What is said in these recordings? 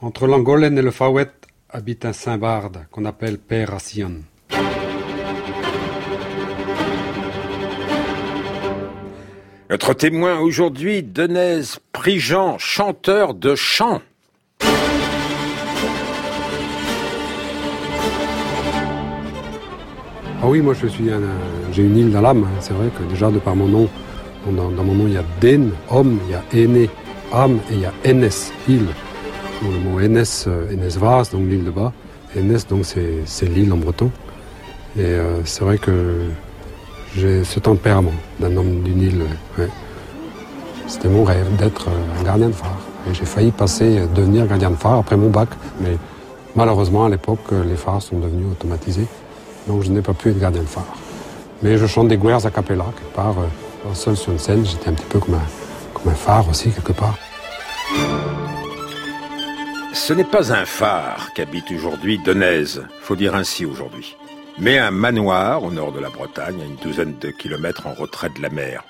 Entre Langolen et le Fawet habite un saint barde qu'on appelle Père Rassian. Notre témoin aujourd'hui, Denez Prigent, chanteur de chant. Ah oui, moi je suis un, j'ai une île dans l'âme. Hein. C'est vrai que déjà de par mon nom, dans, mon nom il y a Den, homme, il y a Aîné, âme et il y a Enes, île. le mot Enes, euh, Enes Vras, donc l'île de bas. Enes, donc c'est l'île en breton. Et euh, c'est vrai que j'ai ce tempérament d'un homme d'une île. C'était mon rêve d'être euh, un gardien de phare. Et j'ai failli passer, devenir gardien de phare après mon bac. Mais malheureusement, à l'époque, les phares sont devenus automatisés. Donc je n'ai pas pu être gardien phare. Mais je chante des guerres à capella, quelque part. Euh, seul sur une scène, j'étais un petit peu comme un, comme un phare aussi, quelque part. Ce n'est pas un phare qu'habite aujourd'hui Denèze, faut dire ainsi aujourd'hui, mais un manoir au nord de la Bretagne, à une douzaine de kilomètres en retrait de la mer.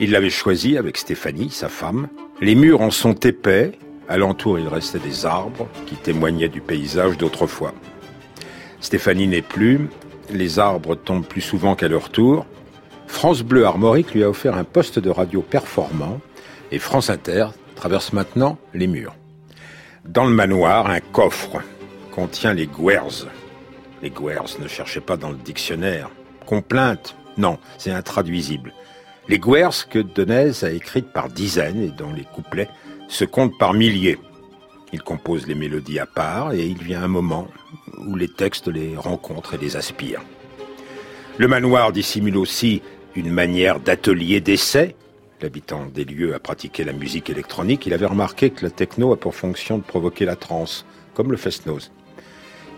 Il l'avait choisi avec Stéphanie, sa femme. Les murs en sont épais, alentour il restait des arbres qui témoignaient du paysage d'autrefois. Stéphanie n'est plus, les arbres tombent plus souvent qu'à leur tour. France Bleu Armorique lui a offert un poste de radio performant et France Inter traverse maintenant les murs. Dans le manoir, un coffre contient les guers. Les guers, ne cherchez pas dans le dictionnaire. Complainte? Non, c'est intraduisible. Les guers que Denez a écrites par dizaines et dont les couplets se comptent par milliers. Il compose les mélodies à part et il vient un moment où les textes les rencontrent et les aspirent. Le manoir dissimule aussi une manière d'atelier d'essai. L'habitant des lieux a pratiqué la musique électronique. Il avait remarqué que la techno a pour fonction de provoquer la transe, comme le fest-noz.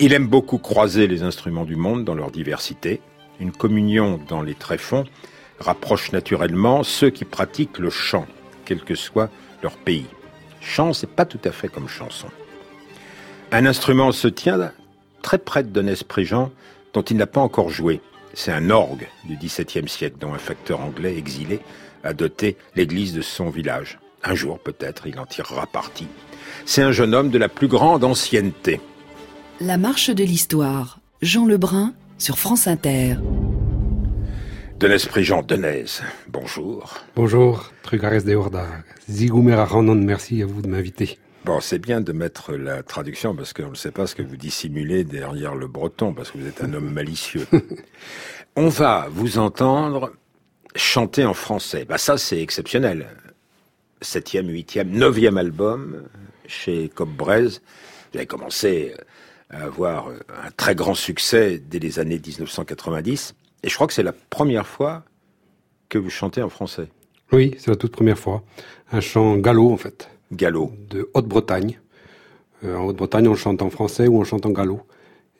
Il aime beaucoup croiser les instruments du monde dans leur diversité. Une communion dans les tréfonds rapproche naturellement ceux qui pratiquent le chant, quel que soit leur pays. Chant, c'est pas tout à fait comme chanson. Un instrument se tient très près de Donès Préjean, dont il n'a pas encore joué. C'est un orgue du XVIIe siècle dont un facteur anglais exilé a doté l'église de son village. Un jour, peut-être, il en tirera parti. C'est un jeune homme de la plus grande ancienneté. La marche de l'histoire. Jean Lebrun sur France Inter. Denez Prigent, Denez, bonjour. Bonjour, Trugares de Horda. Zigumera merci à vous de m'inviter. Bon, c'est bien de mettre la traduction parce qu'on ne sait pas ce que vous dissimulez derrière le breton parce que vous êtes un homme malicieux. On va vous entendre chanter en français. Bah ça, c'est exceptionnel. Septième, huitième, neuvième album chez Cop Vous avez commencé à avoir un très grand succès dès les années 1990. Et je crois que c'est la première fois que vous chantez en français. Oui, c'est la toute première fois. Un chant gallo, en fait. Gallo. De Haute-Bretagne. Euh, en Haute-Bretagne, on chante en français ou on chante en gallo.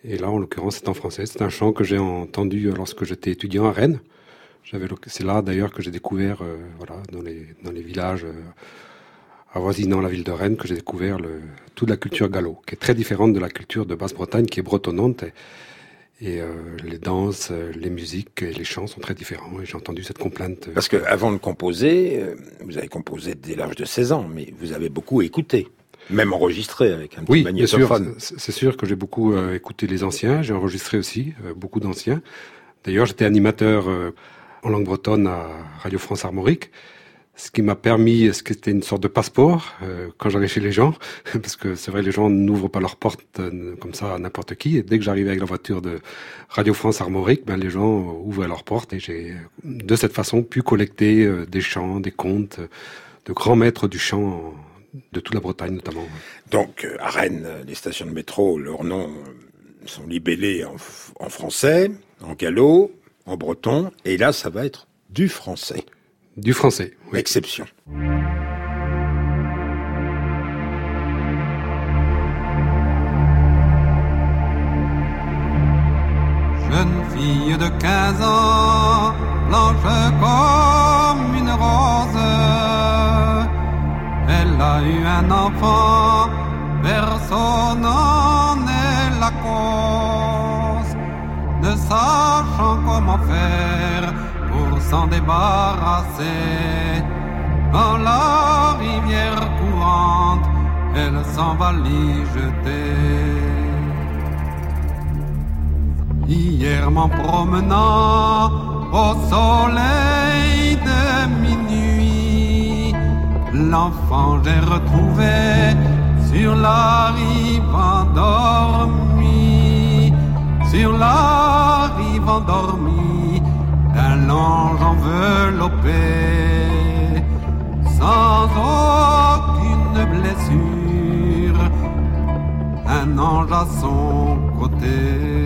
Et là, en l'occurrence, c'est en français. C'est un chant que j'ai entendu lorsque j'étais étudiant à Rennes. C'est là d'ailleurs que j'ai découvert, euh, voilà, dans les, dans les villages euh, avoisinant la ville de Rennes, que j'ai découvert le, toute la culture gallo, qui est très différente de la culture de Basse-Bretagne, qui est bretonnante. Et, et euh, les danses, euh, les musiques et les chants sont très différents. Et j'ai entendu cette complainte. Parce que avant de composer, euh, vous avez composé dès l'âge de 16 ans, mais vous avez beaucoup écouté. Même enregistré avec un petit oui, magnétophone. C'est sûr que j'ai beaucoup écouté les anciens. J'ai enregistré aussi beaucoup d'anciens. D'ailleurs, j'étais animateur en langue bretonne à Radio France Armorique ce qui m'a permis, ce qui était une sorte de passeport euh, quand j'allais chez les gens, parce que c'est vrai, les gens n'ouvrent pas leurs portes euh, comme ça à n'importe qui. Et dès que j'arrivais avec la voiture de Radio France Armorique, ben les gens ouvraient leurs portes et j'ai de cette façon pu collecter euh, des chants, des contes de grands maîtres du chant de toute la Bretagne notamment. Donc à Rennes, les stations de métro, leurs noms sont libellés en, en français, en gallo, en breton, et là ça va être du français. Du français. Oui. Exception. Jeune fille de 15 ans, blanche comme une rose, elle a eu un enfant, personne n'en est la cause, ne sachant comment faire s'en débarrasser. Dans la rivière courante, elle s'en va l'y jeter. Hier m'en promenant au soleil de minuit, l'enfant j'ai retrouvé sur la rive endormie, sur la rive endormie sans aucune blessure, un ange à son côté.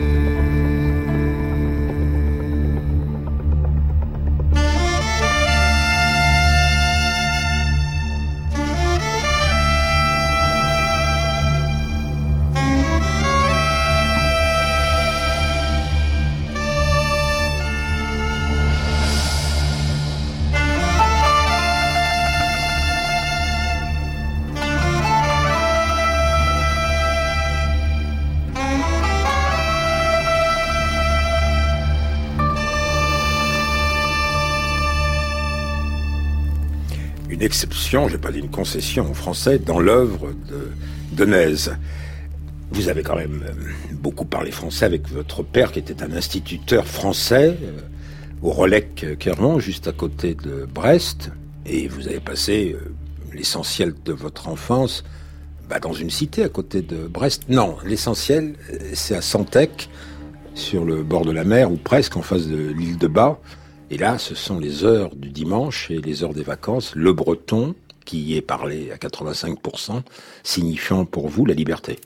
Une exception, j'ai pas dit une concession en français, dans l'œuvre de Denez. Vous avez quand même euh, beaucoup parlé français avec votre père, qui était un instituteur français euh, au Relec Clermont, juste à côté de Brest, et vous avez passé euh, l'essentiel de votre enfance bah, dans une cité à côté de Brest. Non, l'essentiel, c'est à Santec, sur le bord de la mer, ou presque en face de l'île de Bas. Et là, ce sont les heures du dimanche et les heures des vacances, le breton, qui y est parlé à 85%, signifiant pour vous la liberté.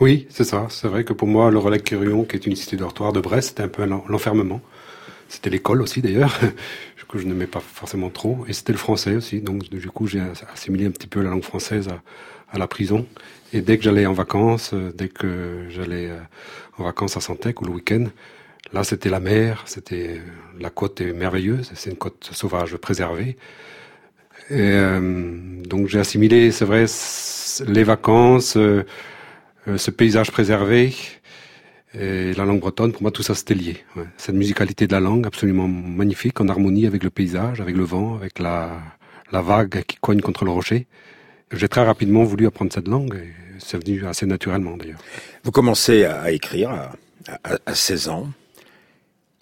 Oui, c'est ça. C'est vrai que pour moi, le Relais Curion, qui est une cité dortoir de Brest, c'était un peu l'enfermement. C'était l'école aussi, d'ailleurs, que je n'aimais pas forcément trop. Et c'était le français aussi. Donc, du coup, j'ai assimilé un petit peu la langue française à, à la prison. Et dès que j'allais en vacances, euh, dès que j'allais euh, en vacances à Santec ou le week-end, Là, c'était la mer, c'était la côte est merveilleuse, c'est une côte sauvage préservée. Et, euh, donc j'ai assimilé, c'est vrai, les vacances, euh, euh, ce paysage préservé et la langue bretonne. Pour moi, tout ça c'était lié. Cette musicalité de la langue, absolument magnifique, en harmonie avec le paysage, avec le vent, avec la, la vague qui cogne contre le rocher. J'ai très rapidement voulu apprendre cette langue et c'est venu assez naturellement d'ailleurs. Vous commencez à écrire à, à, à 16 ans.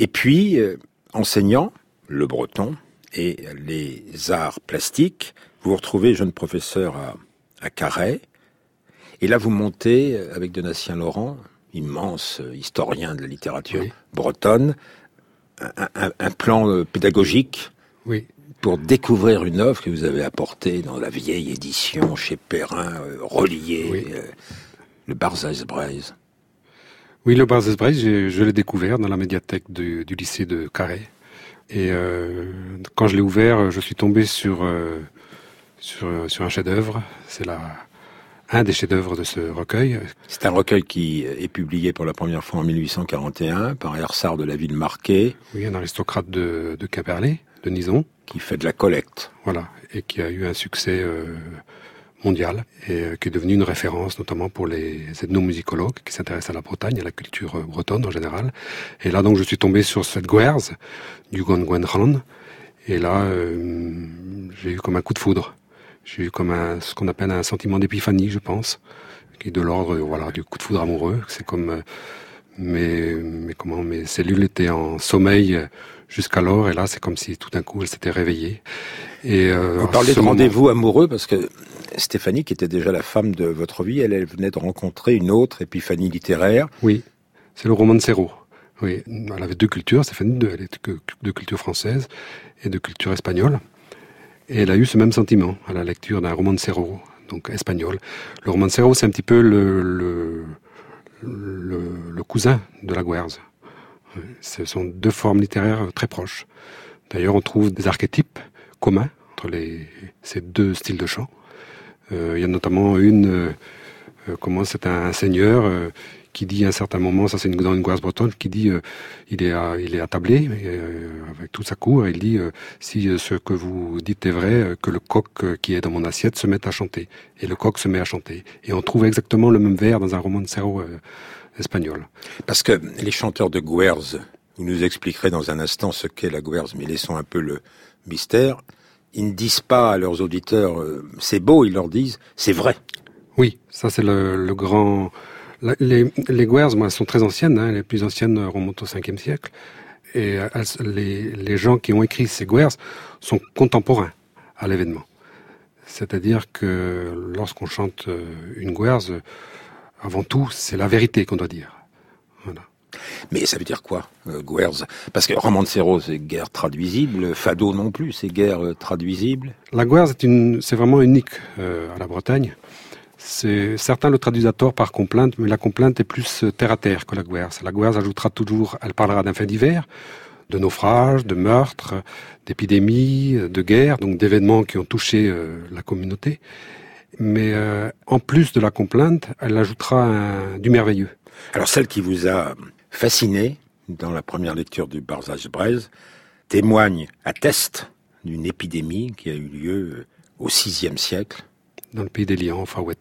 Et puis, euh, enseignant le breton et les arts plastiques, vous vous retrouvez jeune professeur à, à Carhaix. Et là, vous montez avec Donatien Laurent, immense historien de la littérature Oui. bretonne, un, un- un plan euh, pédagogique Oui. pour découvrir une œuvre que vous avez apportée dans la vieille édition chez Perrin, euh, reliée, Oui. euh, le Barzaz Braise. Oui, le Braille, je, je l'ai découvert dans la médiathèque du, du lycée de Carré. Et euh, quand je l'ai ouvert, je suis tombé sur, euh, sur, sur un chef-d'œuvre. C'est la, un des chefs-d'œuvre de ce recueil. C'est un recueil qui est publié pour la première fois en 1841 par Ersard de la ville marquée, Oui, un aristocrate de, de de Nison. qui fait de la collecte. Voilà. Et qui a eu un succès euh, mondial. Et euh, qui est devenu une référence, notamment pour les ethnomusicologues qui s'intéressent à la Bretagne, à la culture euh, bretonne en général. Et là, donc, je suis tombé sur cette Guerz du Gongwenran. Et là, euh, j'ai eu comme un coup de foudre. J'ai eu comme un, ce qu'on appelle un sentiment d'épiphanie, je pense, qui est de l'ordre, voilà, du coup de foudre amoureux. C'est comme mes, comment, mes cellules étaient en sommeil jusqu'alors, et là, c'est comme si tout d'un coup, elles s'étaient réveillées. Et euh, Vous parlez de moment- rendez-vous amoureux parce que Stéphanie, qui était déjà la femme de votre vie, elle, elle venait de rencontrer une autre épiphanie littéraire. Oui, c'est le roman de Serrault. Oui, elle avait deux cultures, Stéphanie, elle était de culture française et de culture espagnole. Et elle a eu ce même sentiment à la lecture d'un roman de Serrault, donc espagnol. Le roman de Serrault, c'est un petit peu le, le, le, le cousin de la Guerze. Ce sont deux formes littéraires très proches. D'ailleurs, on trouve des archétypes communs entre ces deux styles de chant. Euh, il y a notamment une, euh, euh, comment c'est un seigneur qui dit à un certain moment, ça c'est une, dans une Guerze bretonne, qui dit, il est à, il est attablé avec toute sa cour, et il dit, si ce que vous dites est vrai, que le coq qui est dans mon assiette se mette à chanter. Et le coq se met à chanter. Et on trouve exactement le même vers dans un roman de Serrault euh. Parce que les chanteurs de Guerz Vous nous expliquerez dans un instant ce qu'est la Guerse, mais laissons un peu le mystère. Ils ne disent pas à leurs auditeurs euh, c'est beau, ils leur disent c'est vrai. Oui, ça c'est le, grand. Les, les Guerres, moi, elles sont très anciennes. Hein, les plus anciennes remontent au 5e siècle. Et les, gens qui ont écrit ces Guerres sont contemporains à l'événement. C'est-à-dire que lorsqu'on chante euh, une Guerre, avant tout, c'est la vérité qu'on doit dire. Mais ça veut dire quoi, euh, Parce que Romancero, c'est guerre traduisible, Fado non plus, c'est guerre euh, traduisible. La Guerre, c'est vraiment unique euh, à la Bretagne. Certains le traduisent à tort par complainte, mais la complainte est plus euh, terre à terre que la Guerre. La Guerre ajoutera toujours, elle parlera d'un fait divers, de naufrages, de meurtres, d'épidémies, de guerres, donc d'événements qui ont touché la communauté. Mais en plus de la complainte, elle ajoutera du merveilleux. Alors celle qui vous a fasciné dans la première lecture du Barzage Braise témoigne, atteste d'une épidémie qui a eu lieu au VIe siècle. Dans le pays des lions, enfin ouais.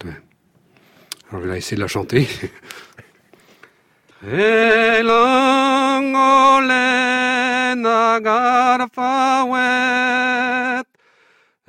Alors je vais essayer de la chanter.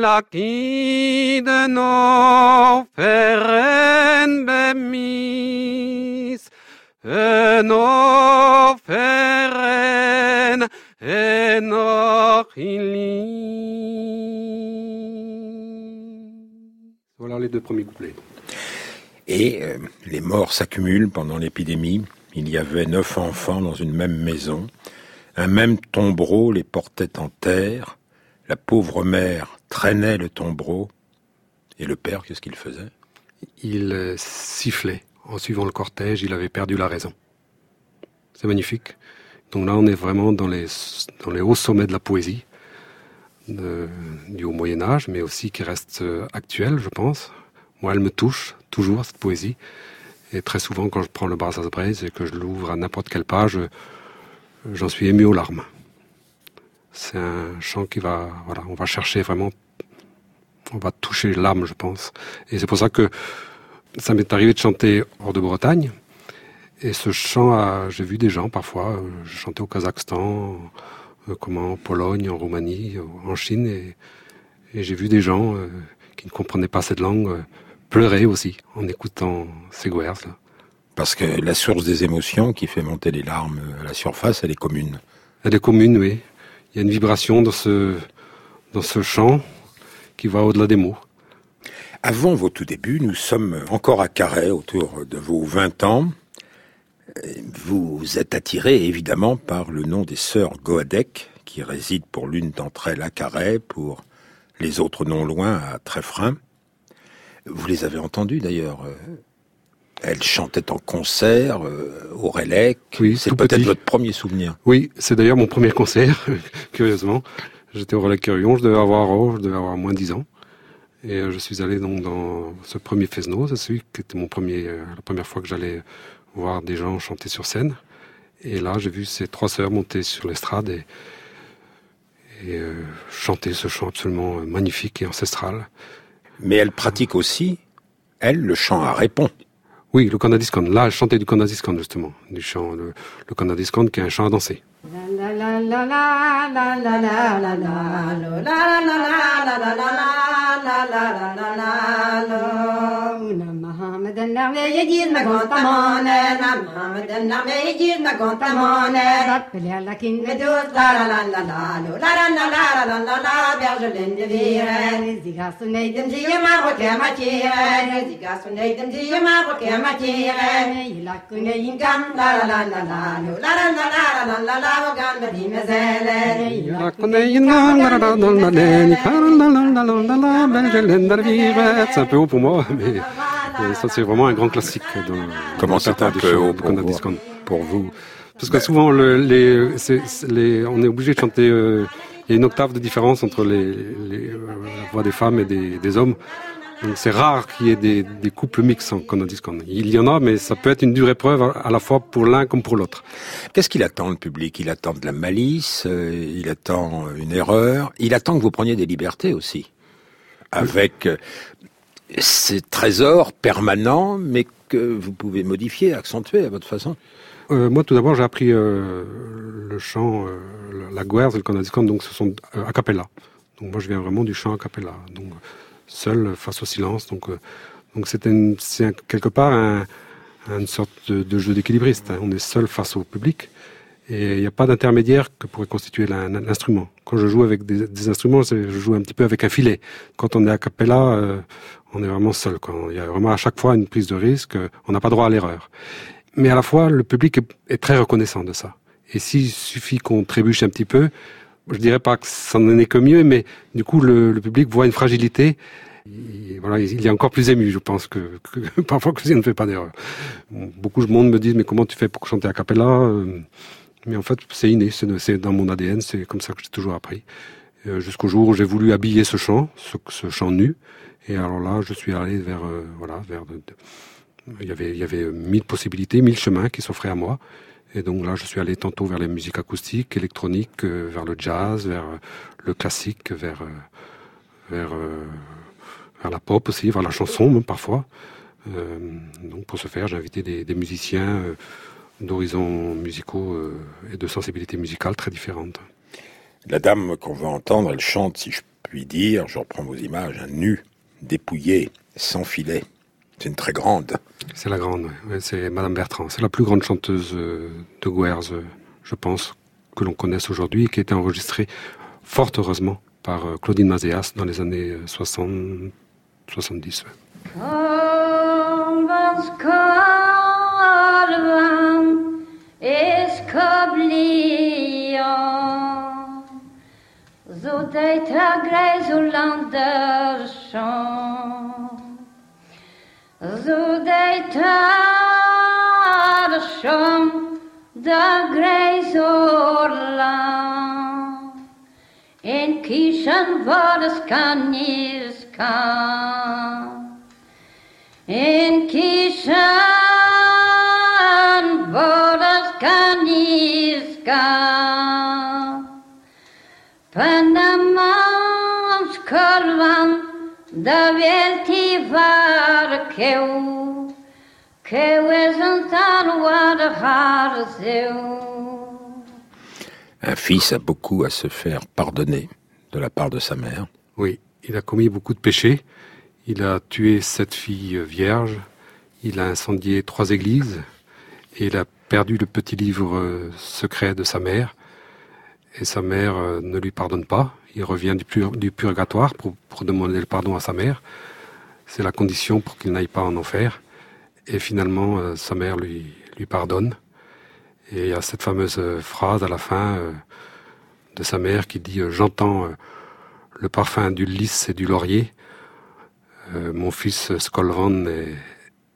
La qui de no feren bemis No feren voilà les deux premiers couplets. Et euh, les morts s'accumulent pendant l'épidémie. Il y avait neuf enfants dans une même maison. Un même tombereau les portait en terre. La pauvre mère traînait le tombereau. Et le père, qu'est-ce qu'il faisait? Il euh, sifflait. En suivant le cortège, il avait perdu la raison. C'est magnifique. Donc là, on est vraiment dans les, dans les hauts sommets de la poésie du haut Moyen Âge, mais aussi qui reste euh, actuelle, je pense. Moi, elle me touche toujours, cette poésie. Et très souvent, quand je prends le Brassas Braise et que je l'ouvre à n'importe quelle page, j'en suis ému aux larmes. C'est un chant qui va, voilà, on va chercher vraiment, on va toucher l'âme, je pense. Et c'est pour ça que ça m'est arrivé de chanter hors de Bretagne, et ce chant, j'ai vu des gens parfois, euh, je chantais au Kazakhstan, euh, comment, en Pologne, en Roumanie, en Chine, et, j'ai vu des gens euh, qui ne comprenaient pas cette langue pleurer aussi en écoutant ces guerres. Là. Parce que la source des émotions qui fait monter les larmes à la surface, elle est commune. Elle est commune, oui. Il y a une vibration dans ce, dans ce chant qui va au-delà des mots. Avant vos tout débuts, nous sommes encore à Carhaix, autour de vos 20 ans. Vous êtes attiré évidemment par le nom des sœurs Goadec, qui résident pour l'une d'entre elles à Carhaix, pour les autres non loin à Tréfrin. Vous les avez entendues d'ailleurs. Euh, elles chantaient en concert euh, au Rélec. Oui, c'est peut-être votre premier souvenir. Oui, c'est d'ailleurs mon premier concert, curieusement. J'étais au Relais Curion, je devais avoir, oh, je devais avoir moins de 10 ans. Et euh, je suis allé donc dans ce premier Fesno, c'est celui qui était mon premier, la première fois que j'allais voir des gens chanter sur scène. Et là, j'ai vu ces trois sœurs monter sur l'estrade et, euh, chanter ce chant absolument magnifique et ancestral. Mais elle pratique aussi, elle, le chant à répond. Oui, le Kanadiskan. Là, elle chantait du Kanadiskan, justement. Du chant, le, le qui est un chant à danser. محمد النعمة يجير ما كنت مانا محمد النعمة يجير ما كنت مانا رب لكن مدوس لا لا لا لا لا لا لا لا لا لا لا لا بيرجل اندفيرا زيكا سنيدم زي ما بكي ماتيرا زيكا سنيدم زي ما بكي ماتيرا يلكن ينكم لا لا لا لا لا لا لا لا لا لا لا وقال بدي مزالا يلكن ينكم لا لا لا لا لا لا لا لا بيرجل اندفيرا C'est un peu haut pour moi, mais ça, c'est vraiment un grand classique. Dans Comment c'est un peu haut pour, pour vous Parce que souvent, le, les, les, on est obligé de chanter euh, il y a une octave de différence entre les, les euh, la voix des femmes et des, des hommes. Donc c'est rare qu'il y ait des, des couples mixtes en Conadiscon. Il y en a, mais ça peut être une dure épreuve à la fois pour l'un comme pour l'autre. Qu'est-ce qu'il attend le public? Il attend de la malice, euh, il attend une erreur, il attend que vous preniez des libertés aussi, avec euh, ces trésors permanents, mais que vous pouvez modifier, accentuer à votre façon. Euh, moi, tout d'abord, j'ai appris euh, le chant, euh, la guerre, le Conadiscon, donc ce sont a cappella. Donc moi, je viens vraiment du chant a cappella. Donc seul face au silence. Donc donc c'est quelque part un, une sorte de, jeu d'équilibriste. hein. On est seul face au public et il n'y a pas d'intermédiaire que pourrait constituer l'in- l'instrument. Quand je joue avec des, des instruments, je joue un petit peu avec un filet. Quand on est a cappella, on est vraiment seul. Quoi. Il y a vraiment à chaque fois une prise de risque. On n'a pas droit à l'erreur. Mais à la fois, le public est, très reconnaissant de ça. Et s'il suffit qu'on trébuche un petit peu, je dirais pas que ça n'en est que mieux, mais du coup, le, public voit une fragilité. Il, voilà, il est encore plus ému, je pense, que, parfois que si on ne fait pas d'erreur. Beaucoup de monde me disent, mais comment tu fais pour chanter a cappella Euh, Mais en fait, c'est inné, c'est dans mon ADN, c'est comme ça que j'ai toujours appris. Euh, Jusqu'au jour où j'ai voulu habiller ce chant, ce chant nu. Et alors là, je suis allé vers, euh, voilà, vers il y avait, il y avait mille possibilités, mille chemins qui s'offraient à moi. Et donc là, je suis allé tantôt vers les musiques acoustiques, électroniques, euh, vers le jazz, vers euh, le classique, vers, euh, vers, euh, la pop aussi, vers la chanson parfois. Euh, donc pour ce faire, j'ai invité des, musiciens euh, d'horizons musicaux euh, et de sensibilités musicales très différentes. La dame qu'on va entendre, elle chante, si je puis dire, je reprends vos images, un nu, dépouillé, sans filet. C'est une très grande. C'est la grande, ouais. Ouais, c'est Madame Bertrand. C'est la plus grande chanteuse euh, de Guers, euh, je pense, que l'on connaisse aujourd'hui et qui a été enregistrée, fort heureusement, par euh, Claudine Mazéas dans les années euh, 60, 70. ouais. Kolvans kalvan eskablion dejta greizullander sjón Þú dejtar sjón da En kishan varas kanir skan En kishan da keu Keu Un fils a beaucoup à se faire pardonner de la part de sa mère. Oui, il a commis beaucoup de péchés. Il a tué sept filles vierges. Il a incendié trois églises. Et il a perdu le petit livre secret de sa mère. Et sa mère euh, ne lui pardonne pas. Il revient du, pur- du purgatoire pour, demander le pardon à sa mère. C'est la condition pour qu'il n'aille pas en enfer. Et finalement, euh, sa mère lui, pardonne. Et il y a cette fameuse euh, phrase à la fin euh, de sa mère qui dit J'entends le parfum du lys et du laurier. Mon fils Skolvan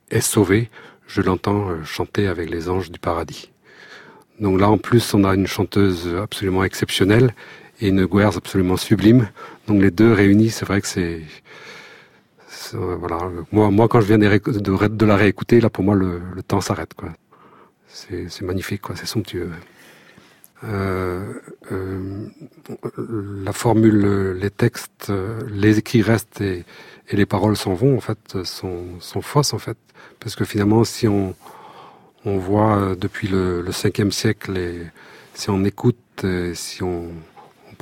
est, sauvé. Je l'entends chanter avec les anges du paradis. Donc là, en plus, on a une chanteuse absolument exceptionnelle et une Guers absolument sublime. Donc les deux réunis, c'est vrai que c'est... Voilà. Moi, moi, quand je viens de, de la réécouter, là, pour moi, le, temps s'arrête. quoi. C'est magnifique, quoi. C'est somptueux. Euh, euh, la formule, les textes, les écrits restent et, et les paroles s'en vont, en fait, sont, sont fausses, en fait. Parce que finalement, si on, on voit euh, depuis le, le 5e siècle, et si on écoute, si on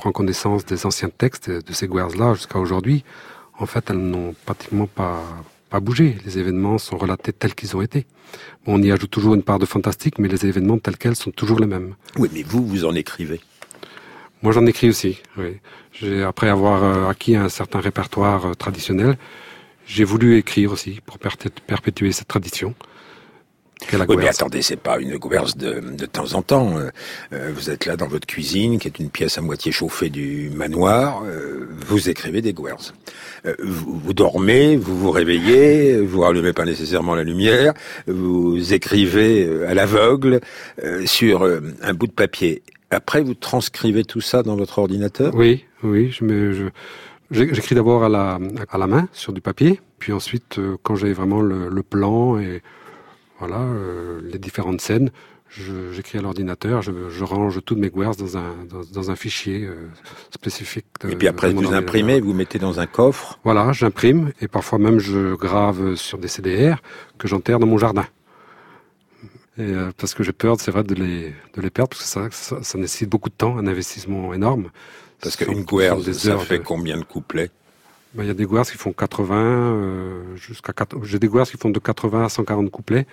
prend connaissance des anciens textes, de ces guerres-là jusqu'à aujourd'hui, en fait, elles n'ont pratiquement pas, pas bougé. Les événements sont relatés tels qu'ils ont été. Bon, on y ajoute toujours une part de fantastique, mais les événements tels quels sont toujours les mêmes. Oui, mais vous, vous en écrivez. Moi, j'en écris aussi. Oui. J'ai, après avoir euh, acquis un certain répertoire euh, traditionnel, j'ai voulu écrire aussi pour perpé- perpétuer cette tradition. Oui, mais attendez, c'est pas une gouverse de, de temps en temps. Euh, euh, vous êtes là dans votre cuisine, qui est une pièce à moitié chauffée du manoir. euh, vous écrivez des gouverses. Euh, vous, vous dormez, vous vous réveillez, vous rallumez pas nécessairement la lumière, vous écrivez euh, à l'aveugle euh, sur un bout de papier. Après, vous transcrivez tout ça dans votre ordinateur? Oui, oui. Je me, je, j'écris d'abord à la, à la main sur du papier, puis ensuite, quand j'ai vraiment le, le, plan et voilà euh, les différentes scènes, j'écris à l'ordinateur, je, je, range toutes mes guerres dans un, dans, dans un fichier euh, spécifique. De, et puis après, vous imprimez, vous mettez dans un coffre Voilà, j'imprime, et parfois même je grave sur des CDR que j'enterre dans mon jardin. Et, euh, parce que j'ai peur, c'est vrai, de les, de les perdre, parce que ça, ça, ça, nécessite beaucoup de temps, un investissement énorme. Parce qu'une guerre, ça fait de... combien de couplets? Ben, Il y a des guerres qui font 80, euh, jusqu'à... J'ai des guerres qui font de 80 à 140 couplets,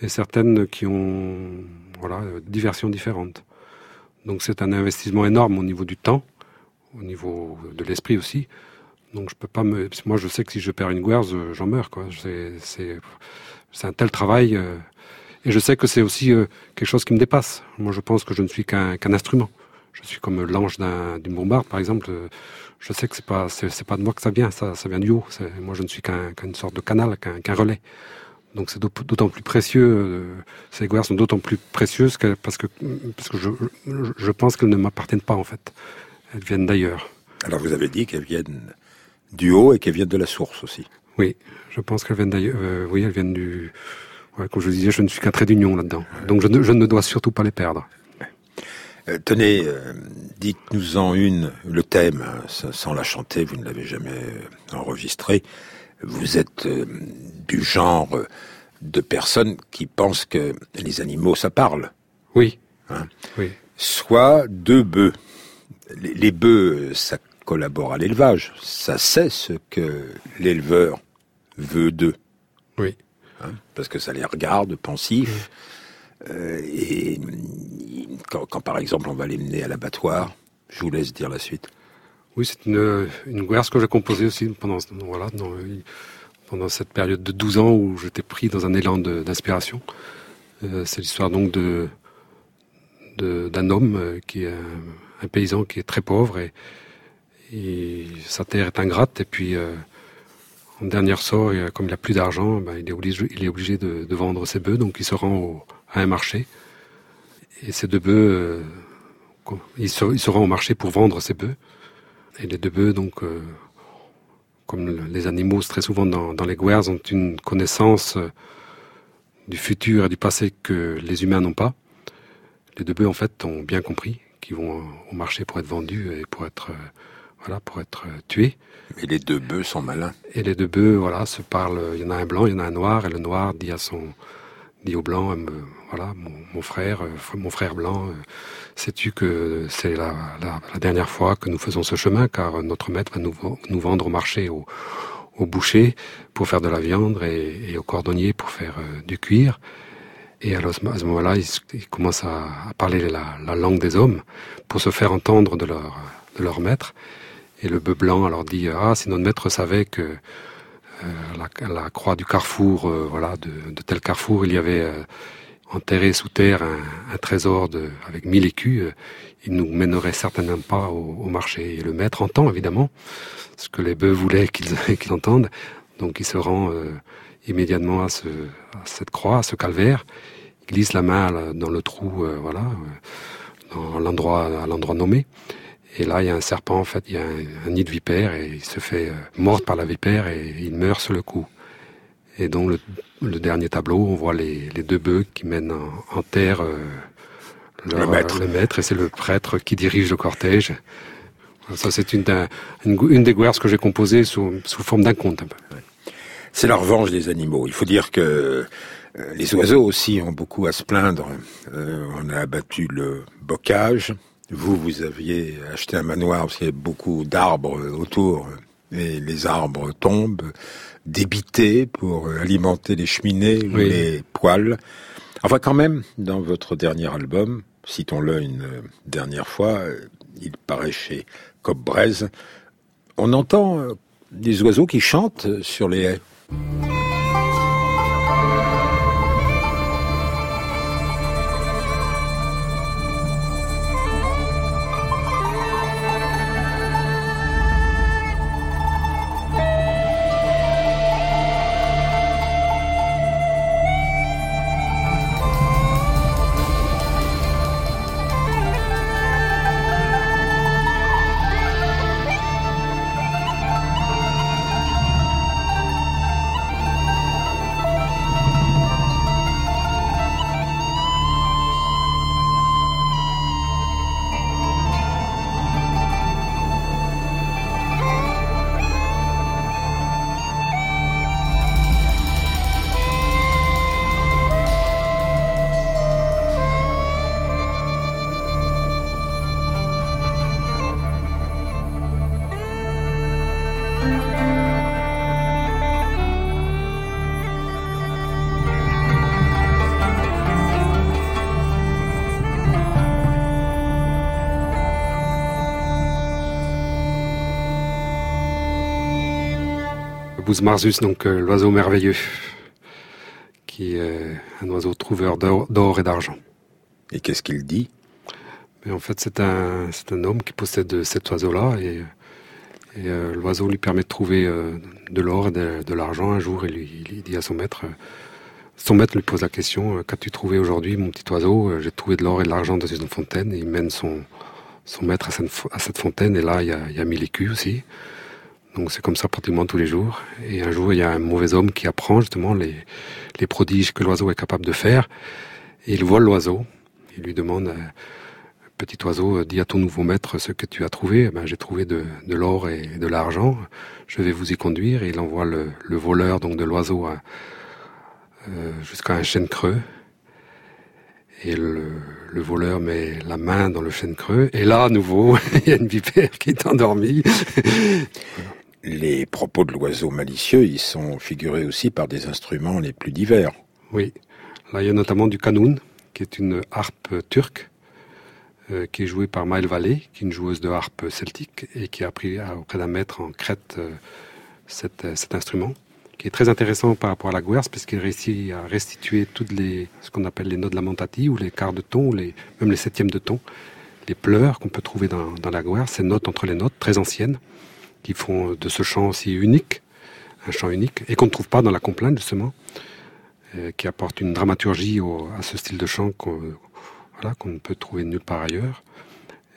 et certaines qui ont voilà, des versions différentes. Donc c'est un investissement énorme au niveau du temps, au niveau de l'esprit aussi. Donc je peux pas me. Moi je sais que si je perds une guerre, j'en meurs. Quoi. C'est, un tel travail. Euh... Et je sais que c'est aussi euh, quelque chose qui me dépasse. Moi, je pense que je ne suis qu'un qu'un instrument. Je suis comme l'ange d'une bombarde, par exemple. Je sais que c'est pas c'est pas de moi que ça vient, ça, ça vient du haut. Moi, je ne suis qu'une qu sorte de canal, qu'un qu relais. Donc c'est d'autant plus précieux. Euh, ces guerres sont d'autant plus précieuses que, parce que parce que je, je pense qu'elles ne m'appartiennent pas en fait. Elles viennent d'ailleurs. Alors vous avez dit qu'elles viennent du haut et qu'elles viennent de la source aussi. Oui, je pense qu'elles viennent d'ailleurs. Euh, oui, elles viennent du Ouais, comme je disais, je ne suis qu'un trait d'union là-dedans. Donc je ne, je ne, dois surtout pas les perdre. Euh, tenez, euh, dites-nous-en une, le thème, hein, sans la chanter, vous ne l'avez jamais euh, enregistré. Vous êtes euh, du genre de personnes qui pensent que les animaux, ça parle. Oui. Hein oui. Soit deux bœufs. Les, les bœufs, ça collabore à l'élevage. Ça sait ce que l'éleveur veut d'eux. Oui hein, parce que ça les regarde pensifs. Et quand, quand, par exemple on va les mener à l'abattoir, je vous laisse dire la suite. Oui, c'est une, une guerre que j'ai composée aussi pendant, voilà, pendant cette période de 12 ans où j'étais pris dans un élan d'inspiration. Euh, c'est l'histoire donc de d'un homme euh, qui est un, paysan qui est très pauvre et, sa terre est ingrate et puis euh, en dernier sort, comme il n'a plus d'argent, ben, il est obligé, il est obligé de, de, vendre ses bœufs, donc il se rend au, à un marché. Et ces deux bœufs, euh, il, se, il, se, rend au marché pour vendre ses bœufs. Et les deux bœufs, donc, euh, comme les animaux très souvent dans, dans les guerres, ont une connaissance euh, du futur et du passé que les humains n'ont pas. Les deux bœufs, en fait, ont bien compris qu'ils vont au marché pour être vendus et pour être, voilà, pour être tués. Mais les deux bœufs sont malins. Et les deux bœufs, voilà, se parlent. Il y en a un blanc, il y en a un noir, et le noir dit à son, dit au blanc, euh, voilà, mon, frère, euh, mon frère blanc, euh, sais-tu que c'est la, la, dernière fois que nous faisons ce chemin, car notre maître va nous, vendre au marché, au, boucher pour faire de la viande et, au cordonnier pour faire du cuir. Et à ce moment-là, ils, ils, commencent à, parler la, la, langue des hommes pour se faire entendre de leur, de leur maître. Et le bœuf blanc alors dit ah si notre maître savait que la, la, croix du carrefour euh, voilà de, tel carrefour il y avait euh, enterré sous terre un, trésor avec mille écus. Euh, il nous mènerait certainement pas au, marché. Et le maître entend évidemment ce que les bœufs voulaient qu'ils qu entendent. Donc il se rend immédiatement à, ce, à cette croix à ce calvaire. Il glisse la main dans le trou voilà à l'endroit nommé et là, il y a un serpent, en fait, il y a un, un nid de vipère et il se fait euh, mordre par la vipère et il meurt sur le coup. Et donc, le, le dernier tableau, on voit les, les, deux bœufs qui mènent en, en terre euh, leur, le, maître. le maître, et c'est le prêtre qui dirige le cortège. Ça, c'est une, une, une, des guerres que j'ai composées sous, sous forme d'un conte. C'est la revanche des animaux. Il faut dire que euh, les oiseaux aussi ont beaucoup à se plaindre. Euh, on a abattu le bocage, vous, vous aviez acheté un manoir parce qu'il y avait beaucoup d'arbres autour et les arbres tombent, débités pour alimenter les cheminées ou les poêles. Enfin, quand même, dans votre dernier album, citons-le une dernière fois, il paraît chez Braise, on entend des oiseaux qui chantent sur les haies. Marsus, donc l'oiseau merveilleux, qui est un oiseau trouveur d'or et d'argent. Et qu'est-ce qu'il dit? En fait, c'est un, un homme qui possède cet oiseau-là et, l'oiseau lui permet de trouver de l'or et de, l'argent. Un jour, il, il, dit à son maître son maître lui pose la question Qu'as-tu trouvé aujourd'hui, mon petit oiseau? J'ai trouvé de l'or et de l'argent dans une fontaine. Et il mène son, son maître à cette, fontaine. Et là, il y a, il y a mille écus aussi. Donc c'est comme ça pratiquement tous les jours. Et un jour, il y a un mauvais homme qui apprend justement les, les prodiges que l'oiseau est capable de faire. Et il vole l'oiseau. Il lui demande, euh, petit oiseau, dis à ton nouveau maître ce que tu as trouvé. Eh ben, j'ai trouvé de, de l'or et de l'argent. Je vais vous y conduire. Et il envoie le, le voleur donc de l'oiseau euh, jusqu'à un chêne creux. Et le, le, voleur met la main dans le chêne creux. Et là, à nouveau, il y a une vipère qui est endormie. les propos de l'oiseau malicieux, ils sont figurés aussi par des instruments les plus divers. Oui, là il y a notamment du kanoun, qui est une harpe turque, euh, qui est jouée par Maëlle Vallée, qui est une joueuse de harpe celtique, et qui a appris auprès d'un maître en Crète euh, euh, cet, instrument, qui est très intéressant par rapport à la guerre, parce qu'il réussit à restituer toutes les, ce qu'on appelle les notes lamentati, ou les quarts de ton, ou même les septièmes de ton, les pleurs qu'on peut trouver dans, dans la guerre, ces notes entre les notes, très anciennes, qui font de ce chant aussi unique, un chant unique, et qu'on ne trouve pas dans la complainte justement, euh, qui apporte une dramaturgie à ce style de chant qu'on ne peut trouver nulle part ailleurs.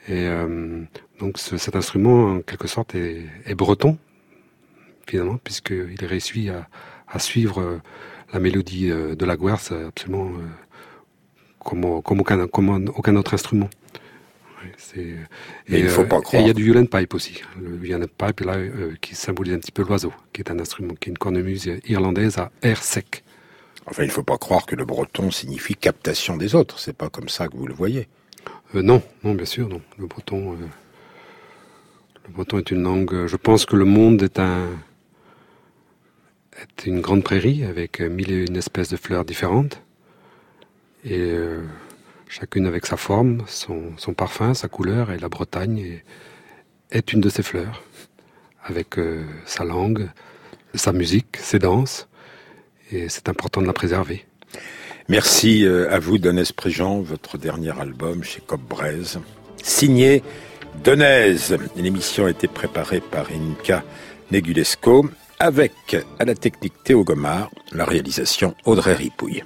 Et euh, donc cet instrument, en quelque sorte, est, breton, finalement, puisqu'il réussit à, suivre la mélodie euh, de la guerre absolument comme aucun autre instrument. Mais il ne faut pas croire. Et il y a du Yulen Pipe aussi. Le Yulen Pipe, là, euh, qui symbolise un petit peu l'oiseau, qui est un instrument, qui est une cornemuse irlandaise à air sec. Enfin, il ne faut pas croire que le breton signifie captation des autres. C'est pas comme ça que vous le voyez. Euh, non, non, bien sûr, non. Le breton, euh, le breton est une langue. Je pense que le monde est un est une grande prairie avec mille et une espèces de fleurs différentes. Et chacune avec sa forme, son, parfum, sa couleur, et la Bretagne est, une de ces fleurs, avec euh, sa langue, sa musique, ses danses, et c'est important de la préserver. Merci euh, à vous, Donès Préjean, votre dernier album chez Cop signé Donèse. L'émission a été préparée par Inka Negulesco, avec à la technique Théo Gomard, la réalisation Audrey Ripouille.